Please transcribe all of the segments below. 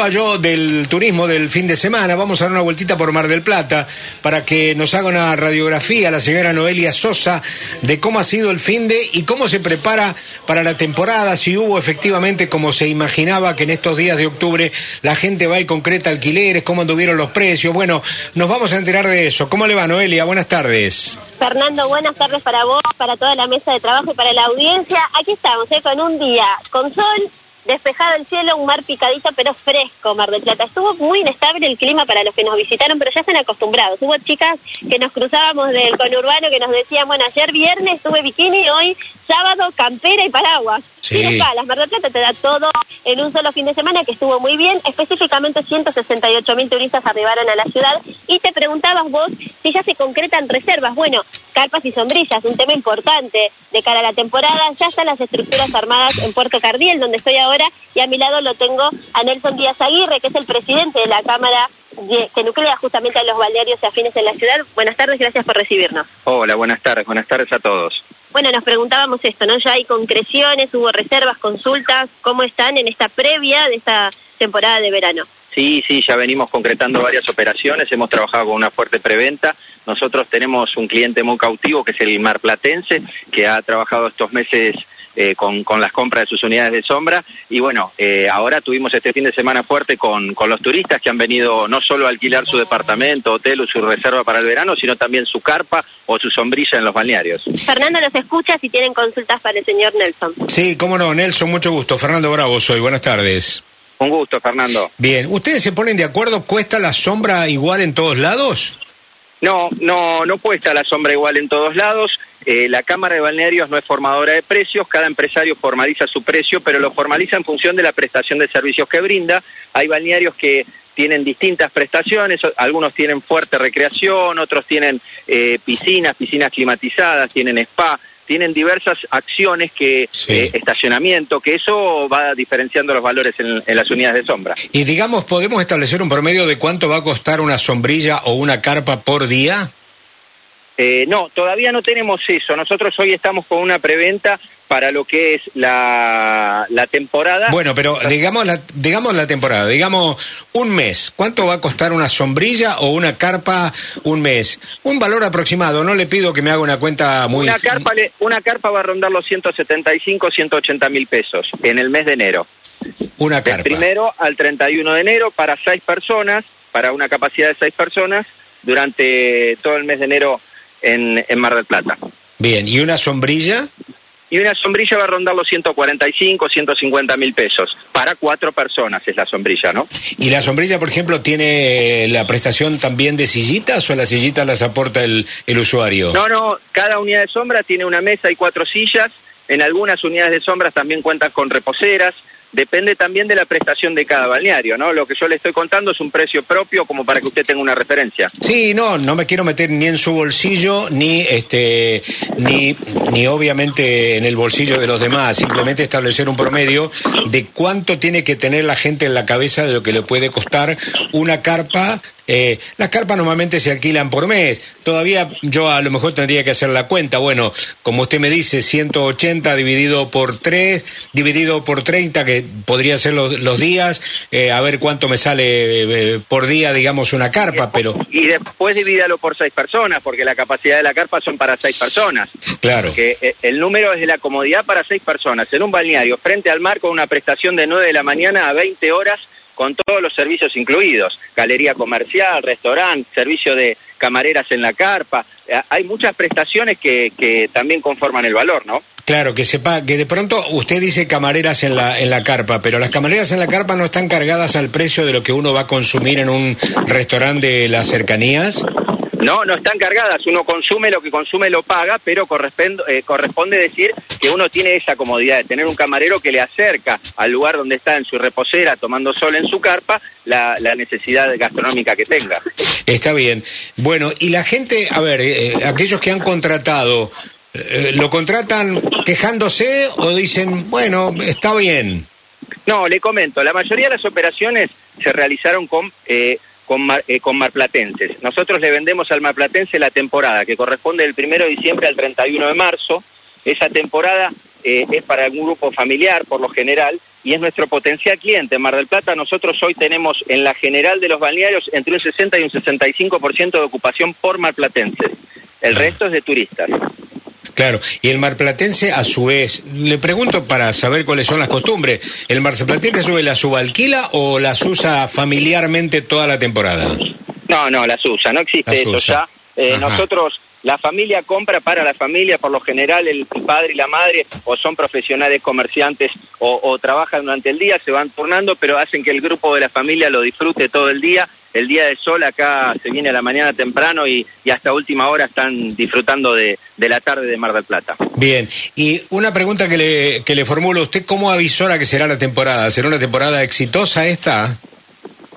hablaba yo del turismo del fin de semana. Vamos a dar una vueltita por Mar del Plata para que nos haga una radiografía la señora Noelia Sosa de cómo ha sido el fin de y cómo se prepara para la temporada, si hubo efectivamente como se imaginaba que en estos días de octubre la gente va y concreta alquileres, cómo anduvieron los precios. Bueno, nos vamos a enterar de eso. ¿Cómo le va Noelia? Buenas tardes. Fernando, buenas tardes para vos, para toda la mesa de trabajo y para la audiencia. Aquí estamos, ¿eh? con un día con sol, despejado el cielo, un mar picadito pero fresco, Mar del Plata. Estuvo muy inestable el clima para los que nos visitaron, pero ya están acostumbrados. Hubo chicas que nos cruzábamos del conurbano que nos decían, bueno, ayer viernes estuve bikini, hoy sábado campera y paraguas. Sí. las Mar del Plata te da todo en un solo fin de semana que estuvo muy bien. Específicamente 168 mil turistas arribaron a la ciudad y te preguntabas vos si ya se concretan reservas. Bueno, carpas y sombrillas, un tema importante de cara a la temporada. Ya están las estructuras armadas en Puerto Cardiel, donde estoy ahora, y a mi lado lo tengo a Nelson Díaz Aguirre, que es el presidente de la Cámara que nuclea justamente a los balnearios afines en la ciudad. Buenas tardes, gracias por recibirnos. Hola, buenas tardes, buenas tardes a todos. Bueno, nos preguntábamos esto, ¿no? Ya hay concreciones, hubo reservas, consultas, ¿cómo están en esta previa de esta temporada de verano? Sí, sí, ya venimos concretando varias operaciones, hemos trabajado con una fuerte preventa. Nosotros tenemos un cliente muy cautivo que es el marplatense, que ha trabajado estos meses eh, con, con, las compras de sus unidades de sombra. Y bueno, eh, ahora tuvimos este fin de semana fuerte con, con, los turistas que han venido no solo a alquilar su departamento, hotel o su reserva para el verano, sino también su carpa o su sombrilla en los balnearios. Fernando los escucha si tienen consultas para el señor Nelson. Sí, cómo no, Nelson, mucho gusto. Fernando Bravo soy, buenas tardes. Un gusto, Fernando. Bien, ¿ustedes se ponen de acuerdo? ¿Cuesta la sombra igual en todos lados? No, no, no cuesta la sombra igual en todos lados. Eh, la Cámara de Balnearios no es formadora de precios, cada empresario formaliza su precio, pero lo formaliza en función de la prestación de servicios que brinda. Hay balnearios que tienen distintas prestaciones, algunos tienen fuerte recreación, otros tienen eh, piscinas, piscinas climatizadas, tienen spa, tienen diversas acciones que eh, estacionamiento, que eso va diferenciando los valores en, en, las unidades de sombra. Y digamos, ¿podemos establecer un promedio de cuánto va a costar una sombrilla o una carpa por día? Eh, no, todavía no tenemos eso. Nosotros hoy estamos con una preventa para lo que es la, la temporada. Bueno, pero digamos la, digamos la temporada, digamos un mes. ¿Cuánto va a costar una sombrilla o una carpa un mes? Un valor aproximado, no le pido que me haga una cuenta muy... Una carpa, le, una carpa va a rondar los 175, 180 mil pesos en el mes de enero. Una carpa. Del primero al 31 de enero para seis personas, para una capacidad de seis personas, durante todo el mes de enero en, en Mar del Plata. Bien, ¿y una sombrilla? y una sombrilla va a rondar los 145, 150 mil pesos. Para cuatro personas es la sombrilla, ¿no? ¿Y la sombrilla, por ejemplo, tiene la prestación también de sillitas o las sillitas las aporta el, el usuario? No, no, cada unidad de sombra tiene una mesa y cuatro sillas. En algunas unidades de sombras también cuentan con reposeras depende también de la prestación de cada balneario, ¿no? Lo que yo le estoy contando es un precio propio como para que usted tenga una referencia. Sí, no, no me quiero meter ni en su bolsillo ni este ni ni obviamente en el bolsillo de los demás, simplemente establecer un promedio de cuánto tiene que tener la gente en la cabeza de lo que le puede costar una carpa eh, las carpas normalmente se alquilan por mes. Todavía yo a lo mejor tendría que hacer la cuenta. Bueno, como usted me dice, 180 dividido por 3, dividido por 30, que podría ser los, los días, eh, a ver cuánto me sale eh, por día, digamos, una carpa. pero Y después divídalo por 6 personas, porque la capacidad de la carpa son para 6 personas. Claro. Que eh, el número es de la comodidad para 6 personas. En un balneario, frente al mar, con una prestación de 9 de la mañana a 20 horas con todos los servicios incluidos, galería comercial, restaurante, servicio de camareras en la carpa. Eh, hay muchas prestaciones que, que también conforman el valor, ¿no? Claro, que sepa que de pronto usted dice camareras en la en la carpa, pero las camareras en la carpa no están cargadas al precio de lo que uno va a consumir en un restaurante de las cercanías. No, no están cargadas. Uno consume lo que consume, lo paga, pero corresponde, eh, corresponde decir que uno tiene esa comodidad de tener un camarero que le acerca al lugar donde está en su reposera tomando sol en su carpa la, la necesidad gastronómica que tenga. Está bien. Bueno, y la gente, a ver, eh, aquellos que han contratado, eh, ¿lo contratan quejándose o dicen, bueno, está bien? No, le comento, la mayoría de las operaciones se realizaron con... Eh, con, mar, eh, con marplatenses. Nosotros le vendemos al marplatense la temporada que corresponde del 1 de diciembre al 31 de marzo. Esa temporada eh, es para un grupo familiar por lo general y es nuestro potencial cliente. En Mar del Plata nosotros hoy tenemos en la general de los balnearios entre un 60 y un 65% de ocupación por marplatense. El resto es de turistas. Claro, y el marplatense a su vez, le pregunto para saber cuáles son las costumbres, ¿el marplatense sube la subalquila o las usa familiarmente toda la temporada? No, no, las usa, no existe Las eso usa. ya. Eh, nosotros, la familia compra para la familia, por lo general el padre y la madre o son profesionales comerciantes o, o trabajan durante el día, se van turnando, pero hacen que el grupo de la familia lo disfrute todo el día. El día de sol acá se viene a la mañana temprano y, y hasta última hora están disfrutando de, de la tarde de Mar del Plata. Bien, y una pregunta que le, que le formulo, ¿usted cómo avisora que será la temporada? ¿Será una temporada exitosa esta?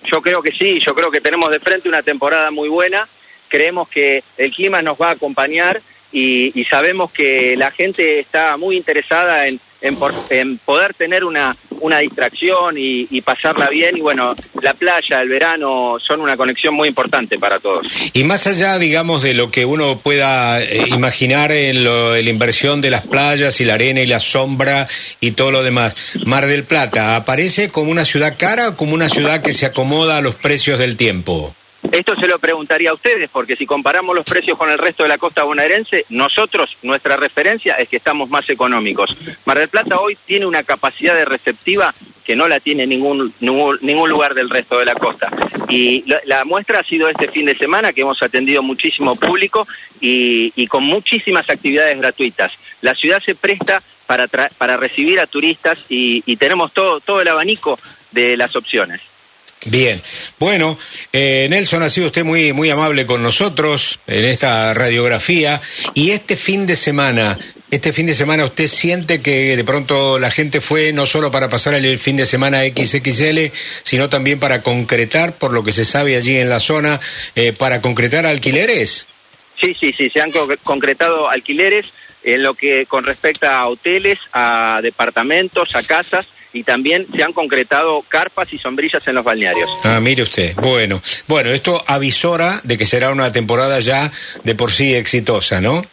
Yo creo que sí, yo creo que tenemos de frente una temporada muy buena, creemos que el clima nos va a acompañar y, sabemos que la gente está muy interesada en, en, por- en poder tener una, una distracción y, y pasarla bien y bueno, la playa, el verano son una conexión muy importante para todos. Y más allá, digamos, de lo que uno pueda eh, imaginar en, lo- en la inversión de las playas y la arena y la sombra y todo lo demás, Mar del Plata, ¿aparece como una ciudad cara o como una ciudad que se acomoda a los precios del tiempo? Esto se lo preguntaría a ustedes, porque si comparamos los precios con el resto de la costa bonaerense, nosotros, nuestra referencia es que estamos más económicos. Mar del Plata hoy tiene una capacidad de receptiva que no la tiene ningún, ningún, lugar del resto de la costa. Y la, muestra ha sido este fin de semana, que hemos atendido muchísimo público y, y con muchísimas actividades gratuitas. La ciudad se presta para, tra- para recibir a turistas y, y tenemos todo, todo el abanico de las opciones. Bien, bueno, eh, Nelson ha sido usted muy, muy amable con nosotros en esta radiografía y este fin de semana, este fin de semana usted siente que de pronto la gente fue no solo para pasar el fin de semana XXL, sino también para concretar, por lo que se sabe allí en la zona, eh, para concretar alquileres. Sí, sí, sí, se han co- concretado alquileres en lo que con respecto a hoteles, a departamentos, a casas y también se han concretado carpas y sombrillas en los balnearios. Ah, mire usted. Bueno, bueno, esto avisora de que será una temporada ya de por sí exitosa, ¿no?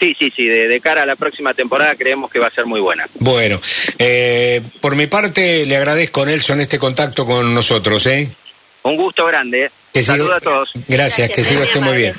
Sí, sí, sí, de, de cara a la próxima temporada creemos que va a ser muy buena. Bueno, eh, por mi parte le agradezco, Nelson, este contacto con nosotros, ¿eh? Un gusto grande. ¿eh? Que siga- Saludos a todos. Gracias, que Gracias, siga muy usted muy bien.